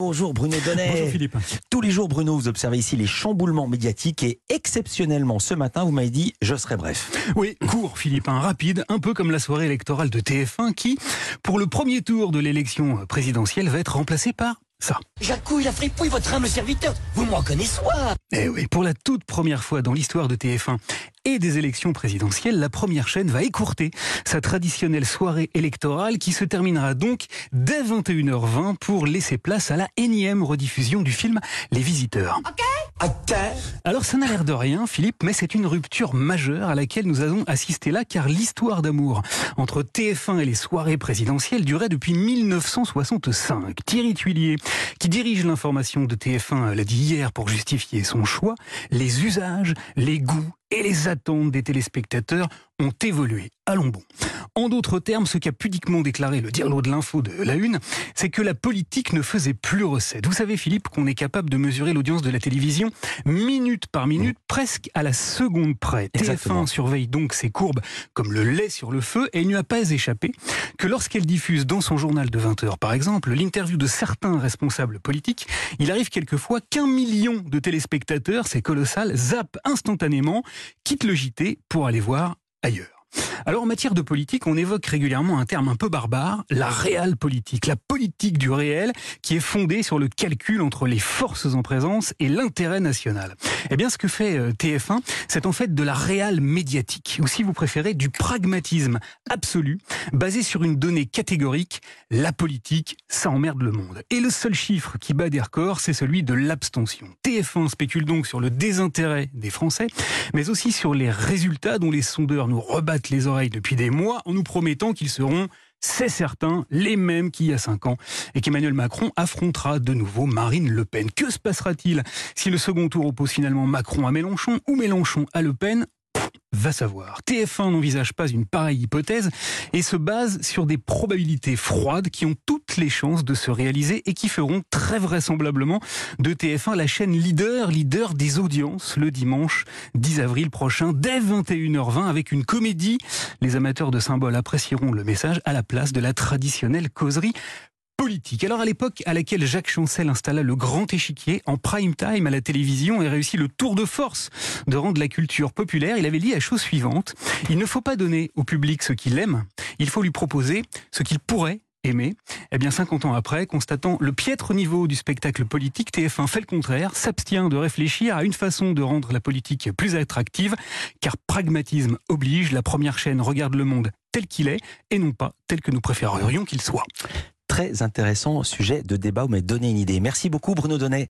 Bonjour Bruno Donnet. Bonjour Philippe. Tous les jours, Bruno, vous observez ici les chamboulements médiatiques et exceptionnellement ce matin, vous m'avez dit je serai bref. Oui, court Philippe, un rapide, un peu comme la soirée électorale de TF1 qui, pour le premier tour de l'élection présidentielle, va être remplacé par ça. Jacouille, la fripouille, votre humble serviteur, vous me reconnaissez Eh oui, pour la toute première fois dans l'histoire de TF1 et des élections présidentielles, la première chaîne va écourter sa traditionnelle soirée électorale qui se terminera donc dès 21h20 pour laisser place à la énième rediffusion du film Les Visiteurs. Alors ça n'a l'air de rien, Philippe, mais c'est une rupture majeure à laquelle nous allons assister là, car l'histoire d'amour entre TF1 et les soirées présidentielles durait depuis 1965. Thierry Tuilier, qui dirige l'information de TF1, l'a dit hier pour justifier son choix, les usages, les goûts et les attentes des téléspectateurs ont évolué. Allons bon. En d'autres termes, ce qu'a pudiquement déclaré le dirlo de l'info de la Une, c'est que la politique ne faisait plus recette. Vous savez, Philippe, qu'on est capable de mesurer l'audience de la télévision minute par minute, presque à la seconde près. Exactement. TF1 surveille donc ces courbes comme le lait sur le feu et il ne lui a pas échappé que lorsqu'elle diffuse dans son journal de 20 heures, par exemple, l'interview de certains responsables politiques, il arrive quelquefois qu'un million de téléspectateurs, c'est colossal, zappent instantanément, quittent le JT pour aller voir ailleurs. Alors en matière de politique, on évoque régulièrement un terme un peu barbare, la réelle politique, la politique du réel qui est fondée sur le calcul entre les forces en présence et l'intérêt national. Eh bien ce que fait euh, TF1, c'est en fait de la réelle médiatique, ou si vous préférez du pragmatisme absolu, basé sur une donnée catégorique, la politique, ça emmerde le monde. Et le seul chiffre qui bat des records, c'est celui de l'abstention. TF1 spécule donc sur le désintérêt des Français, mais aussi sur les résultats dont les sondeurs nous rebattent les oreilles depuis des mois en nous promettant qu'ils seront c'est certain, les mêmes qu'il y a cinq ans, et qu'Emmanuel Macron affrontera de nouveau Marine Le Pen. Que se passera-t-il si le second tour oppose finalement Macron à Mélenchon ou Mélenchon à Le Pen? Va savoir. TF1 n'envisage pas une pareille hypothèse et se base sur des probabilités froides qui ont toutes les chances de se réaliser et qui feront très vraisemblablement de TF1 la chaîne leader, leader des audiences le dimanche 10 avril prochain dès 21h20 avec une comédie. Les amateurs de symboles apprécieront le message à la place de la traditionnelle causerie Alors à l'époque à laquelle Jacques Chancel installa le grand échiquier en prime time à la télévision et réussit le tour de force de rendre la culture populaire, il avait dit la chose suivante. Il ne faut pas donner au public ce qu'il aime, il faut lui proposer ce qu'il pourrait aimer. Eh bien, 50 ans après, constatant le piètre niveau du spectacle politique, TF1 fait le contraire, s'abstient de réfléchir à une façon de rendre la politique plus attractive, car pragmatisme oblige, la première chaîne regarde le monde tel qu'il est et non pas tel que nous préférerions qu'il soit Très intéressant sujet de débat, vous m'avez donné une idée. Merci beaucoup Bruno Donnet.